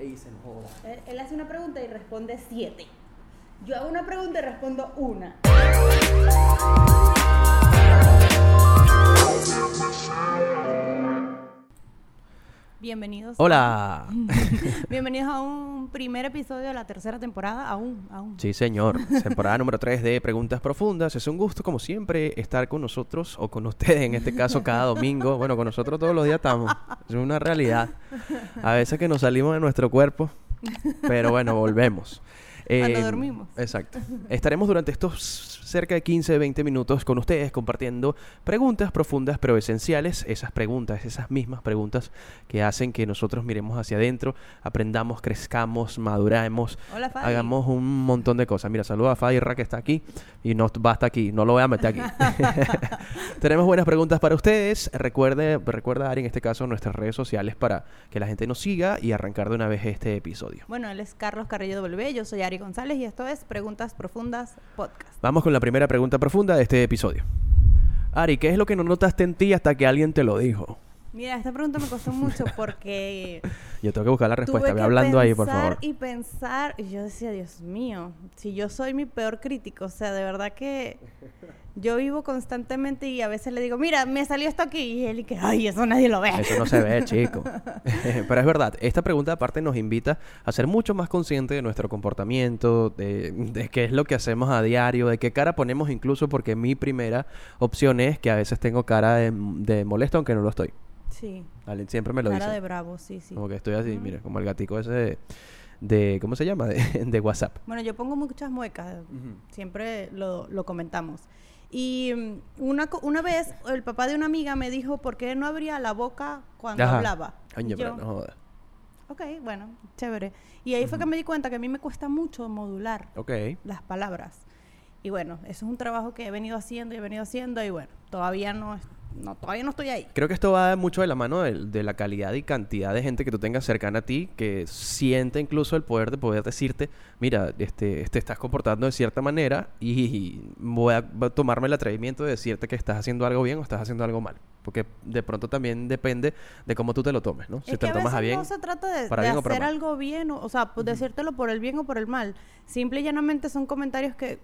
dicen, joda. Él, él hace una pregunta y responde siete. Yo hago una pregunta y respondo una. Bienvenidos. Hola. Bienvenidos a un primer episodio de la tercera temporada. Aún, aún. Sí, señor. Temporada número 3 de Preguntas Profundas. Es un gusto, como siempre, estar con nosotros o con ustedes, en este caso, cada domingo. Bueno, con nosotros todos los días estamos. Es una realidad. A veces que nos salimos de nuestro cuerpo, pero bueno, volvemos. Cuando Eh, dormimos. Exacto. Estaremos durante estos cerca de 15, 20 minutos con ustedes compartiendo preguntas profundas pero esenciales. Esas preguntas, esas mismas preguntas que hacen que nosotros miremos hacia adentro, aprendamos, crezcamos, maduremos, Hola, Fabi. hagamos un montón de cosas. Mira, saluda a Fadirra que está aquí y no va hasta aquí, no lo voy a meter aquí. Tenemos buenas preguntas para ustedes. Recuerde, recuerda dar en este caso nuestras redes sociales para que la gente nos siga y arrancar de una vez este episodio. Bueno, él es Carlos Carrillo W, yo soy Ari González y esto es Preguntas Profundas Podcast. Vamos con la primera pregunta profunda de este episodio. Ari, ¿qué es lo que no notaste en ti hasta que alguien te lo dijo? Mira, esta pregunta me costó mucho porque Yo tengo que buscar la respuesta. que hablando ahí, por pensar favor. y pensar y yo decía, Dios mío, si yo soy mi peor crítico, o sea, de verdad que yo vivo constantemente y a veces le digo, mira, me salió esto aquí y él y que, ay, eso nadie lo ve. Eso no se ve, chico. Pero es verdad, esta pregunta aparte nos invita a ser mucho más conscientes de nuestro comportamiento, de, de qué es lo que hacemos a diario, de qué cara ponemos incluso, porque mi primera opción es que a veces tengo cara de, de molesto aunque no lo estoy. Sí. Siempre me lo cara dicen. de bravo, sí, sí. Como que estoy así, mira, como el gatico ese de, de- ¿cómo se llama? De, de WhatsApp. Bueno, yo pongo muchas muecas, siempre lo, lo comentamos. Y mm, una, co- una vez el papá de una amiga me dijo, ¿por qué no abría la boca cuando Ajá. hablaba? Coño, pero yo, no jodas. Ok, bueno, chévere. Y ahí fue que me di cuenta que a mí me cuesta mucho modular las palabras. Y bueno, eso es un trabajo que he venido haciendo y he venido haciendo y bueno, todavía no, no todavía no estoy ahí. Creo que esto va mucho de la mano del- de, la calidad y cantidad de gente que tú tengas cercana a ti, que siente incluso el poder de poder decirte, mira, este, te estás comportando de cierta manera y voy a, voy a tomarme el atrevimiento de decirte que estás haciendo algo bien o estás haciendo algo mal. Porque de pronto también depende de cómo tú te lo tomes, ¿no? Si es te que lo a tomas veces a bien. no se trata de, para de bien o para hacer mal. algo bien, o, o sea, pues, decírtelo por el bien o por el mal. Simple y llanamente son comentarios que,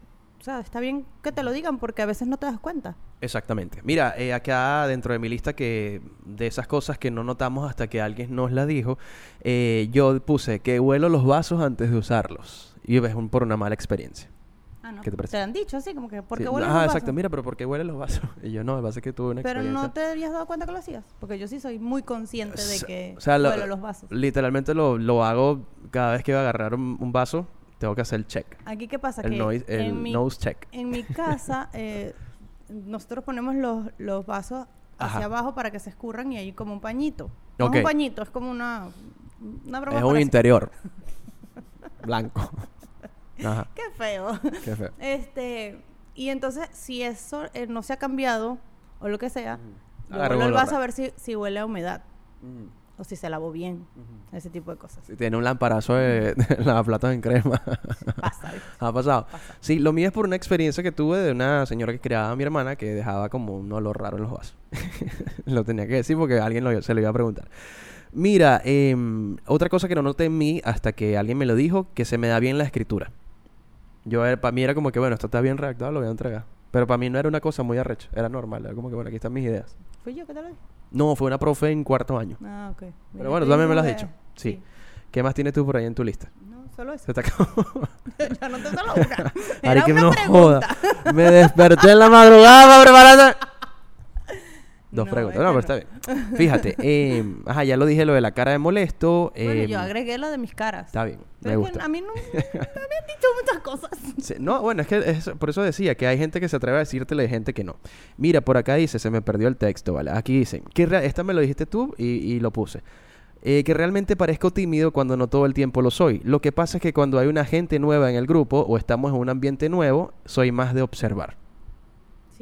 o sea, está bien que te lo digan porque a veces no te das cuenta. Exactamente. Mira, eh, acá dentro de mi lista que de esas cosas que no notamos hasta que alguien nos la dijo, eh, yo puse que huelo los vasos antes de usarlos. Y es un- por una mala experiencia. Ah, no. ¿Qué te parece? han dicho así, como que, ¿por qué Sí, huelen Ajá, los vasos? exacto. Mira, pero ¿por qué huelen los vasos? Y yo no, me pasa que tuve una Pero experiencia. no te habías dado cuenta que lo hacías, porque yo sí soy muy consciente de que o sea, lo- huelo los vasos. Literalmente lo, lo hago cada vez que voy a agarrar un, un vaso, tengo que hacer el check. Aquí qué pasa El, que noise, el mi nose check. En mi casa, eh, nosotros ponemos los, los vasos hacia Ajá. abajo para que se escurran y hay como un pañito. No Ok. es un pañito, es como una, una broma. Es un interior. Blanco. Ajá, Qué feo. qué feo. Este, y entonces, si eso eh, no se ha cambiado o lo que sea, yo Agarra vuelvo el olor vaso a- ver si, si huele a humedad o si se lavó bien. Ese tipo de cosas. Si tiene un lamparazo de, de lavaplatos en crema. Pasa. ¿Ha pasado? Pasa. Sí, lo mío es por una experiencia que tuve de una señora que criaba a mi hermana que dejaba como un olor raro en los vasos. lo tenía que decir porque alguien lo- se lo iba a preguntar. Mira, em, otra cosa que no noté en mí hasta que alguien me lo dijo, que se me da bien la escritura. Yo, para mí era como que, bueno, esto está bien redactado, lo voy a entregar. Pero para mí no era una cosa muy arrecha, era normal, era como que, bueno, aquí están mis ideas. ¿Fui yo que te lo dije? No, fue una profe en cuarto año. Ah, ok. Mira, Pero bueno, tú también me lo has dicho. que- Sí. ¿Qué más tienes tú por ahí en tu lista? No, solo eso. Se te acabó. ya no te solo una. Ari, que una no pregunta. joda. Me desperté en la madrugada para prepararme. Dos No, preguntas. No, pero está bien. Fíjate. eh, ajá, ya lo dije lo de la cara de molesto. Bueno, eh, yo agregué la de mis caras. Está bien. Pero me gusta. a mí no me habían dicho muchas cosas. Sí, no, bueno, es que es- por eso decía que hay gente que se atreve a decírtelo y hay gente que no. Mira, por acá dice, se me perdió el texto, ¿vale? Aquí dicen, que esta me lo dijiste tú y, y lo puse. Eh, que realmente parezco tímido cuando no todo el tiempo lo soy. Lo que pasa es que cuando hay una gente nueva en el grupo o estamos en un ambiente nuevo, soy más de observar.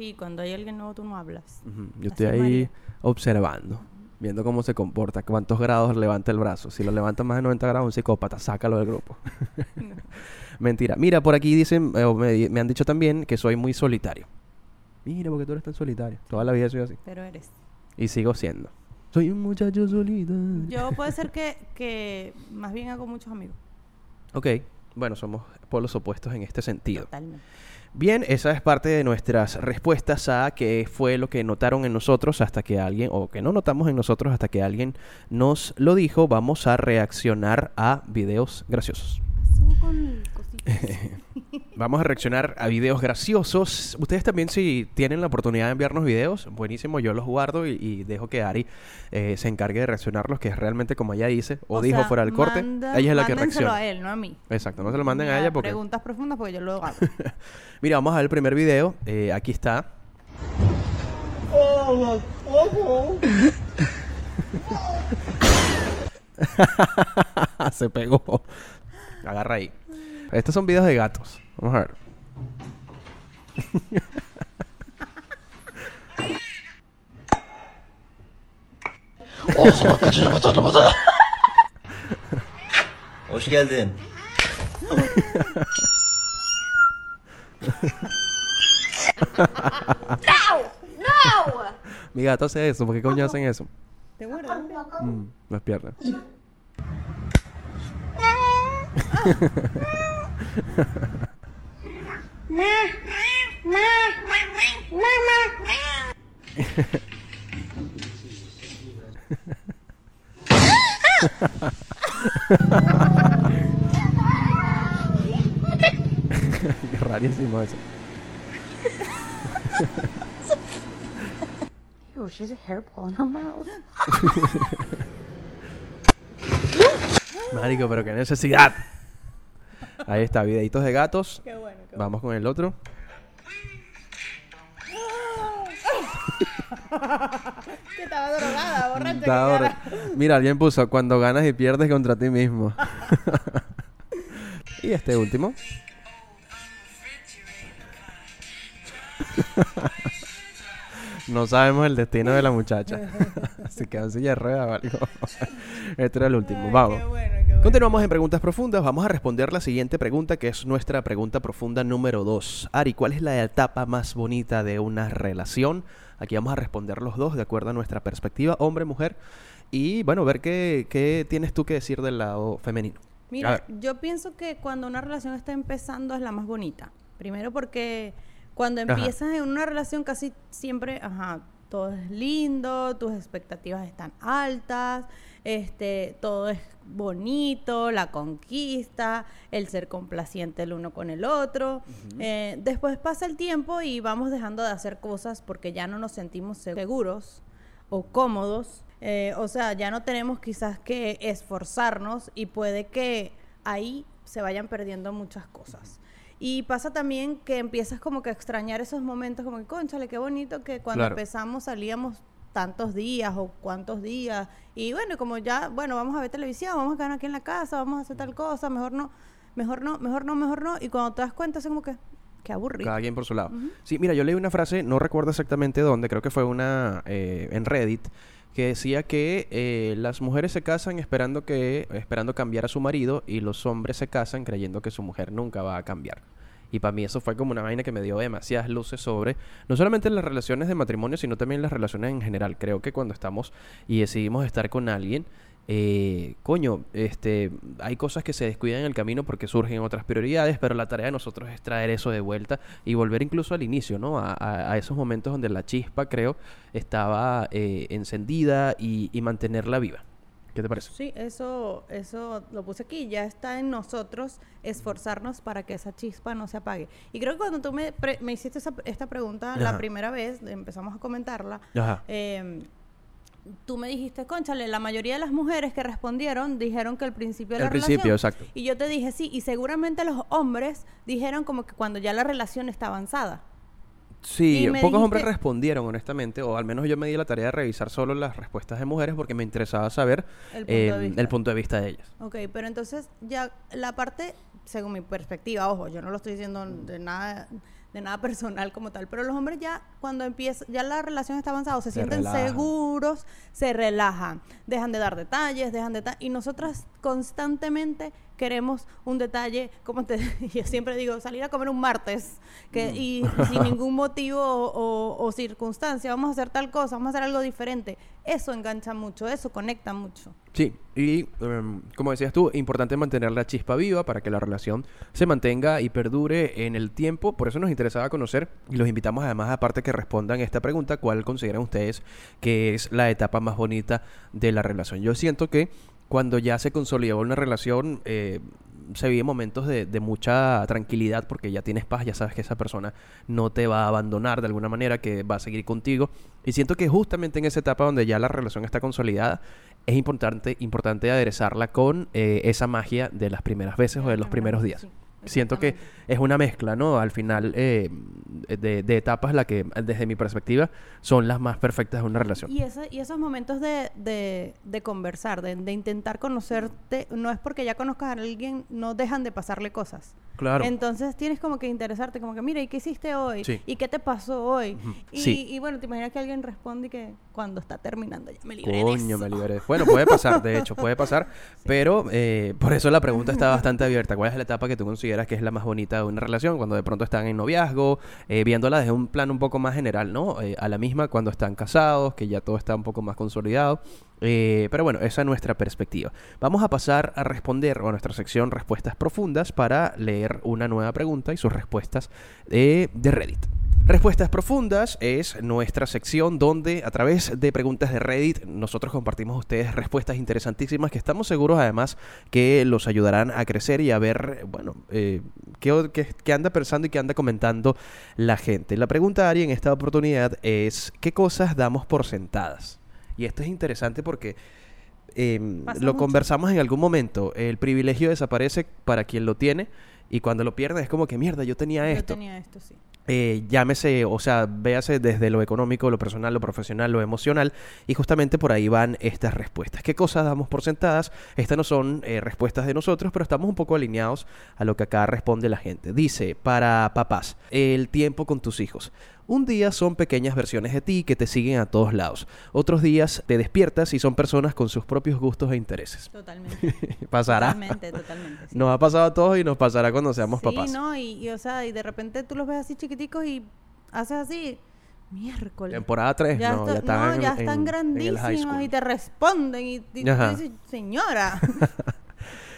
Sí, cuando hay alguien nuevo tú no hablas. Yo estoy es, ahí María. observando, viendo cómo se comporta, cuántos grados levanta el brazo. Si lo levanta más de 90 grados, un psicópata, sácalo del grupo. Mentira. Mira, por aquí dicen, eh, me han dicho también que soy muy solitario. Mira, porque tú eres tan solitario. Toda la vida soy así. Pero eres. Y sigo siendo. Soy un muchacho solito. Yo puede ser que, que más bien hago muchos amigos. Ok, bueno, somos polos opuestos en este sentido. Totalmente. Bien, esa es parte de nuestras respuestas a qué fue lo que notaron en nosotros hasta que alguien, o que no notamos en nosotros hasta que alguien nos lo dijo. Vamos a reaccionar a videos graciosos. Con. Vamos a reaccionar a videos graciosos. Ustedes también si tienen la oportunidad de enviarnos videos, buenísimo, yo los guardo y, y dejo que Ari eh, se encargue de reaccionarlos, que es realmente como ella dice, o, dijo sea, fuera del corte, manda- ella es la que reacciona. a él, no a mí. Exacto, no se lo manden a Ya, ella porque... Preguntas profundas porque yo lo hago. Mira, vamos a ver el primer video. Eh, aquí está. Se pegó. Agarra ahí. Estos son videos de gatos. Vamos a ver. Hoş geldin. Mi gato hace eso. ¿Por qué coño hacen eso? ¿Te muerdas? Mm, las piernas. Qué rarísimo eso. Ew, she has a hairball in her mouth. Marico, pero qué necesidad. Ahí está, videitos de gatos. Qué bueno. Qué Vamos con el otro. Que estaba drogada, borracha. Mira, alguien puso cuando ganas y pierdes contra ti mismo. y este último. no sabemos el destino de la muchacha. Se quedó en silla de ruedas o algo. este era el último. Ay, Vamos. Qué bueno. Continuamos en preguntas profundas. Vamos a responder la siguiente pregunta, que es nuestra pregunta profunda número 2. Ari, ¿cuál es la etapa más bonita de una relación? Aquí vamos a responder los dos de acuerdo a nuestra perspectiva, hombre, mujer. Y bueno, ver qué, qué tienes tú que decir del lado femenino. Mira, yo pienso que cuando una relación está empezando es la más bonita. Primero porque cuando Ajá. empiezas en una relación casi siempre, ajá, todo es lindo, tus expectativas están altas, este, todo es bonito, la conquista, el ser complaciente el uno con el otro. Eh, después pasa el tiempo y vamos dejando de hacer cosas porque ya no nos sentimos seguros o cómodos. Eh, o sea, ya no tenemos quizás que esforzarnos y puede que ahí se vayan perdiendo muchas cosas. Y pasa también que empiezas como que a extrañar esos momentos, como que, conchale, qué bonito que cuando Claro. empezamos salíamos tantos días o cuántos días. Y bueno, como ya, bueno, vamos a ver televisión, vamos a quedar aquí en la casa, vamos a hacer tal cosa, mejor no, mejor no, mejor no, mejor no. Y cuando te das cuenta, es como que, qué aburrido. Cada quien por su lado. Sí, mira, yo leí una frase, no recuerdo exactamente dónde, creo que fue una eh, en Reddit, que decía que eh, las mujeres se casan esperando que esperando cambiar a su marido y los hombres se casan creyendo que su mujer nunca va a cambiar. Y para mí eso fue como una vaina que me dio demasiadas luces sobre no solamente las relaciones de matrimonio, sino también las relaciones en general. Creo que cuando estamos y decidimos estar con alguien, eh, coño, este, hay cosas que se descuidan en el camino porque surgen otras prioridades, pero la tarea de nosotros es traer eso de vuelta y volver incluso al inicio, ¿no? A, a- a esos momentos donde la chispa, creo, estaba eh, encendida y, y mantenerla viva. ¿Qué te parece? Sí, eso, eso lo puse aquí. Ya está en nosotros esforzarnos para que esa chispa no se apague. Y creo que cuando tú me, pre- me hiciste esa- esta pregunta la primera vez, empezamos a comentarla, Ajá. eh, tú me dijiste, conchale, la mayoría de las mujeres que respondieron dijeron que al principio de Al la principio, relación. exacto. Y yo te dije, sí, y seguramente los hombres dijeron como que cuando ya la relación está avanzada. Sí, pocos hombres respondieron, honestamente, o al menos yo me di la tarea de revisar solo las respuestas de mujeres porque me interesaba saber El punto de eh, vista. el punto de vista de ellas. Ok, pero entonces ya la parte, según mi perspectiva, ojo, yo no lo estoy diciendo de nada de nada personal como tal, pero los hombres ya cuando empieza, ya la relación está avanzada, se, Se sienten relajan. seguros, se relajan, dejan de dar detalles, dejan de y nosotras constantemente queremos un detalle, como te yo siempre digo, salir a comer un martes que, Mm. y, sin ningún motivo o, o- o circunstancia, vamos a hacer tal cosa, vamos a hacer algo diferente. Eso engancha mucho, eso conecta mucho. Sí, y em, como decías tú, importante mantener la chispa viva para que la relación se mantenga y perdure en el tiempo. Por eso nos interesaba conocer y los invitamos además, aparte que respondan esta pregunta, ¿cuál consideran ustedes que es la etapa más bonita de la relación? Yo siento que cuando ya se consolidó una relación, eh, se viven momentos de, de mucha tranquilidad porque ya tienes paz, ya sabes que esa persona no te va a abandonar de alguna manera, que va a seguir contigo. Y siento que justamente en esa etapa donde ya la relación está consolidada, es importante, importante aderezarla con eh, esa magia de las primeras veces o de los primeros días. Sí, Siento que es una mezcla, ¿no? Al final, eh, de, de etapas la que, desde mi perspectiva, son las más perfectas de una relación. Y, ese- y esos momentos de, de- de conversar, de, intentar conocerte, no es porque ya conozcas a alguien, no dejan de pasarle cosas. Claro. Entonces tienes como que interesarte, como que, mira, ¿y qué hiciste hoy? Sí. ¿Y qué te pasó hoy? Y, Sí. y bueno, te imaginas que alguien responde y que cuando está terminando ya me libré de Coño, eso. me liberé. Bueno, puede pasar, de hecho, puede pasar. Pero eh, por eso la pregunta está bastante abierta. ¿Cuál es la etapa que tú consideras que es la más bonita de una relación? Cuando de pronto están en noviazgo, eh, viéndola desde un plano un poco más general, ¿no? Eh, a la misma cuando están casados, que ya todo está un poco más consolidado. Eh, pero bueno, esa es nuestra perspectiva. Vamos a pasar a responder a nuestra sección Respuestas Profundas para leer una nueva pregunta y sus respuestas de Reddit. Respuestas Profundas es nuestra sección donde a través de preguntas de Reddit nosotros compartimos a ustedes respuestas interesantísimas que estamos seguros además que los ayudarán a crecer y a ver, bueno, eh, qué, qué- qué anda pensando y qué anda comentando la gente. La pregunta, Ari, en esta oportunidad es, ¿qué cosas damos por sentadas? Y esto es interesante porque Pasa lo mucho. conversamos en algún momento. El privilegio desaparece para quien lo tiene y cuando lo pierde es como que mierda, yo tenía Yo esto. tenía esto, sí. Eh, llámese, o sea, véase desde lo económico, lo personal, lo profesional, lo emocional, y justamente por ahí van estas respuestas. ¿Qué cosas damos por sentadas? Estas no son eh, respuestas de nosotros, pero estamos un poco alineados a lo que acá responde la gente. Dice, para papás, el tiempo con tus hijos. Un día son pequeñas versiones de ti que te siguen a todos lados. Otros días te despiertas y son personas con sus propios gustos e intereses. Totalmente. Pasará. Totalmente, totalmente. sí. Nos ha pasado a todos y nos pasará cuando seamos sí, papás. no, y, y, o sea, y de repente tú los ves así chiquiticos y haces así, miércoles. Temporada 3, ya, no, ya está- están, no, en- ya están en grandísimos y te responden y, y dices, señora.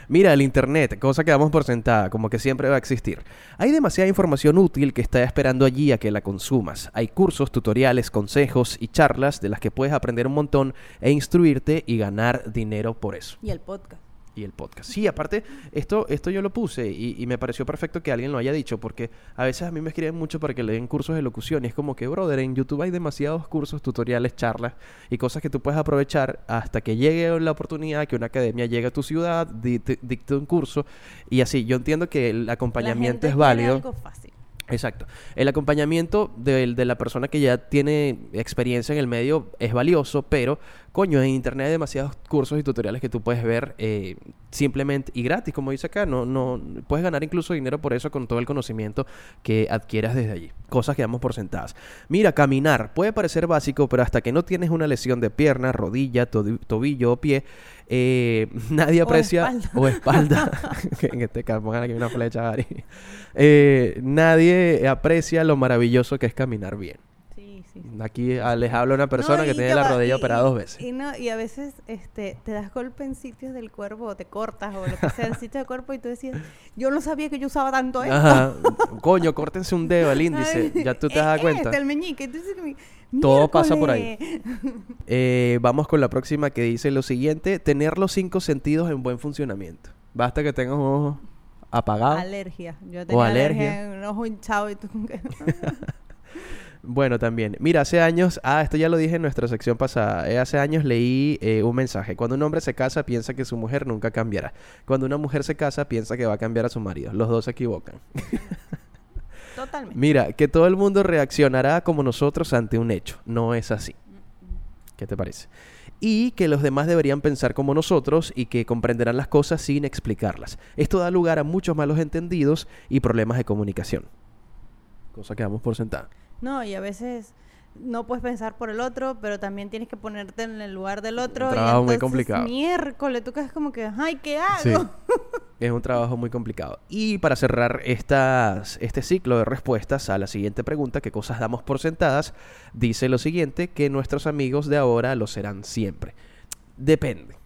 Mira, el Internet, cosa que damos por sentada, como que siempre va a existir. Hay demasiada información útil que está esperando allí a que la consumas. Hay cursos, tutoriales, consejos y charlas de las que puedes aprender un montón e instruirte y ganar dinero por eso. y el podcast. Y el podcast. Sí, aparte, esto, esto yo lo puse y, y me pareció perfecto que alguien lo haya dicho, porque a veces a mí me escriben mucho para que le den cursos de locución y es como que, brother, en YouTube hay demasiados cursos, tutoriales, charlas y cosas que tú puedes aprovechar hasta que llegue la oportunidad que una academia llegue a tu ciudad, di- te- dicte un curso y así. Yo entiendo que el acompañamiento La gente es válido. algo fácil. Exacto. El acompañamiento de, de la persona que ya tiene experiencia en el medio es valioso, pero coño, en internet hay demasiados cursos y tutoriales que tú puedes ver eh, simplemente y gratis, como dice acá. No, no, puedes ganar incluso dinero por eso con todo el conocimiento que adquieras desde allí. Cosas que damos por sentadas. Mira, caminar puede parecer básico, pero hasta que no tienes una lesión de pierna, rodilla, to- tobillo o pie, eh, nadie O aprecia espalda. o espalda. en este caso pongan aquí una flecha, Ari. Eh, nadie aprecia lo maravilloso que es caminar bien. Sí, sí. Aquí ah, les habla una persona No, que tiene la rodilla y- operada y- dos veces. Y, no, y a veces este, te das golpe en sitios del cuerpo o te cortas o lo que sea, en sitios del cuerpo y tú decías, yo no sabía que yo usaba tanto esto. Ajá. Coño, córtense un dedo, el índice. Ya tú te das cuenta. Este, el meñique. Entonces, mi- Todo pasa por ahí. Eh, vamos con la próxima que dice lo siguiente: tener los cinco sentidos en buen funcionamiento. Basta que tengas un ojo apagado. Alergia. Yo tenía alergia. alergia. en un ojo hinchado y tú Bueno, también. Mira, hace años, ah, esto ya lo dije en nuestra sección pasada. eh, hace años leí eh, un mensaje. Cuando un hombre se casa, piensa que su mujer nunca cambiará. Cuando una mujer se casa, piensa que va a cambiar a su marido. Los dos se equivocan. Totalmente. Mira, que todo el mundo reaccionará como nosotros ante un hecho. No es así. ¿Qué te parece? Y que los demás deberían pensar como nosotros y que comprenderán las cosas sin explicarlas. Esto da lugar a muchos malos entendidos y problemas de comunicación. Cosa que damos por sentada. No, y a veces no puedes pensar por el otro, pero también tienes que ponerte en el lugar del otro. y trabajo muy entonces, complicado. Miércoles, tú quedas como que, ay, ¿qué hago? Sí. Es un trabajo muy complicado. Y para cerrar estas, este ciclo de respuestas a la siguiente pregunta, ¿qué cosas damos por sentadas? Dice lo siguiente, que nuestros amigos de ahora lo serán siempre. Depende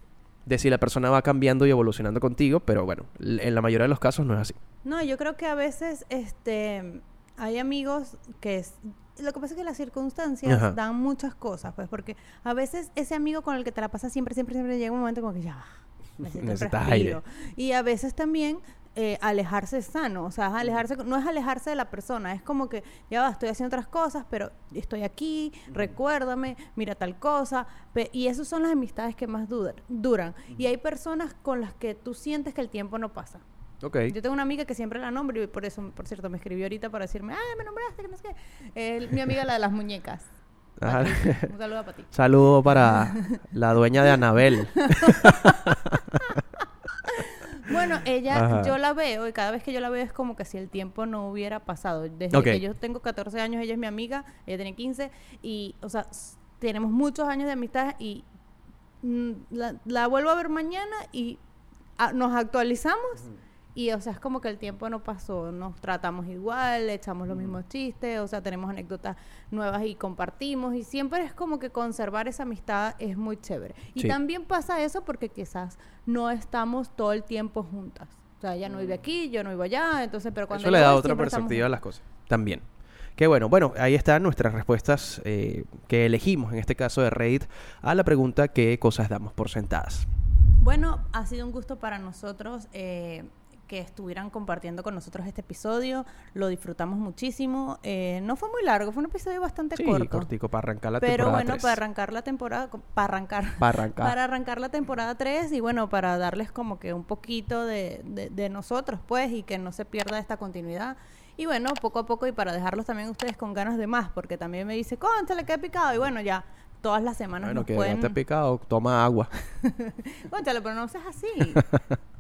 de si la persona va cambiando y evolucionando contigo, pero bueno, en la mayoría de los casos no es así. No, yo creo que a veces este hay amigos que es lo que pasa es que las circunstancias Ajá. dan muchas cosas, pues, porque a veces ese amigo con el que te la pasas siempre, siempre, siempre llega un momento como que ya, Necesitas respiro. Y a veces también eh, alejarse es sano, o sea, es alejarse, no es alejarse de la persona, es como que ya va, estoy haciendo otras cosas, pero estoy aquí, recuérdame, mira tal cosa, y esas son las amistades que más duran. Y hay personas con las que tú sientes que el tiempo no pasa. Ok. Yo tengo una amiga que siempre la nombro y por eso, por cierto, me escribió ahorita para decirme, ay, me nombraste, que no sé qué. El- mi amiga la de las muñecas. Ajá. Un saludo para ti. Saludo para la dueña de Anabel. Bueno, ella, Ajá. yo la veo y cada vez que yo la veo es como que si el tiempo no hubiera pasado. Desde Ok. que yo tengo 14 años, ella es mi amiga, ella tiene 15 y, o sea, tenemos muchos años de amistad y mm, la, la vuelvo a ver mañana y ah, nos actualizamos y, o sea, es como que el tiempo no pasó, nos tratamos igual, echamos los mismos chistes, o sea, tenemos anécdotas nuevas y compartimos y siempre es como que conservar esa amistad es muy chévere. Y Sí. también pasa eso porque quizás no estamos todo el tiempo juntas. O sea, ella no vive aquí, yo no vivo allá, entonces, pero cuando Eso le da otra perspectiva a las cosas. También. Qué bueno. Bueno, ahí están nuestras respuestas eh, que elegimos, en este caso de Reddit, a la pregunta ¿qué cosas damos por sentadas? Bueno, ha sido un gusto para nosotros eh, que estuvieran compartiendo con nosotros este episodio. Lo disfrutamos muchísimo. Eh, no fue muy largo, fue un episodio bastante Sí, corto. cortico para arrancar la pero temporada bueno, para arrancar la temporada, para arrancar, Para arrancar. para arrancar la temporada 3 y bueno, para darles como que un poquito de, de- de nosotros, pues, y que no se pierda esta continuidad. Y bueno, poco a poco y para dejarlos también ustedes con ganas de más, porque también me dice, le qué picado. Y bueno, ya todas las semanas Bueno, nos que pueden... te picado, toma agua. Cónchale, pero no seas así.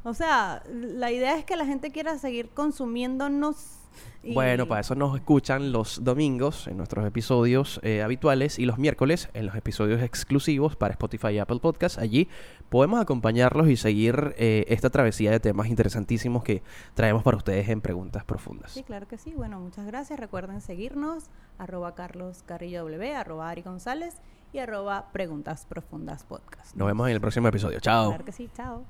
O sea, la idea es que la gente quiera seguir consumiéndonos. y- Bueno, para eso nos escuchan los domingos en nuestros episodios eh, habituales y los miércoles en los episodios exclusivos para Spotify y Apple Podcasts. Allí podemos acompañarlos y seguir eh, esta travesía de temas interesantísimos que traemos para ustedes en Preguntas Profundas. Sí, claro que sí. Bueno, muchas gracias. Recuerden seguirnos, arroba Carlos Carrillo W, arroba Ari González y arroba Preguntas Profundas Podcast. Nos vemos en el próximo episodio. Chao. Claro que sí, chao.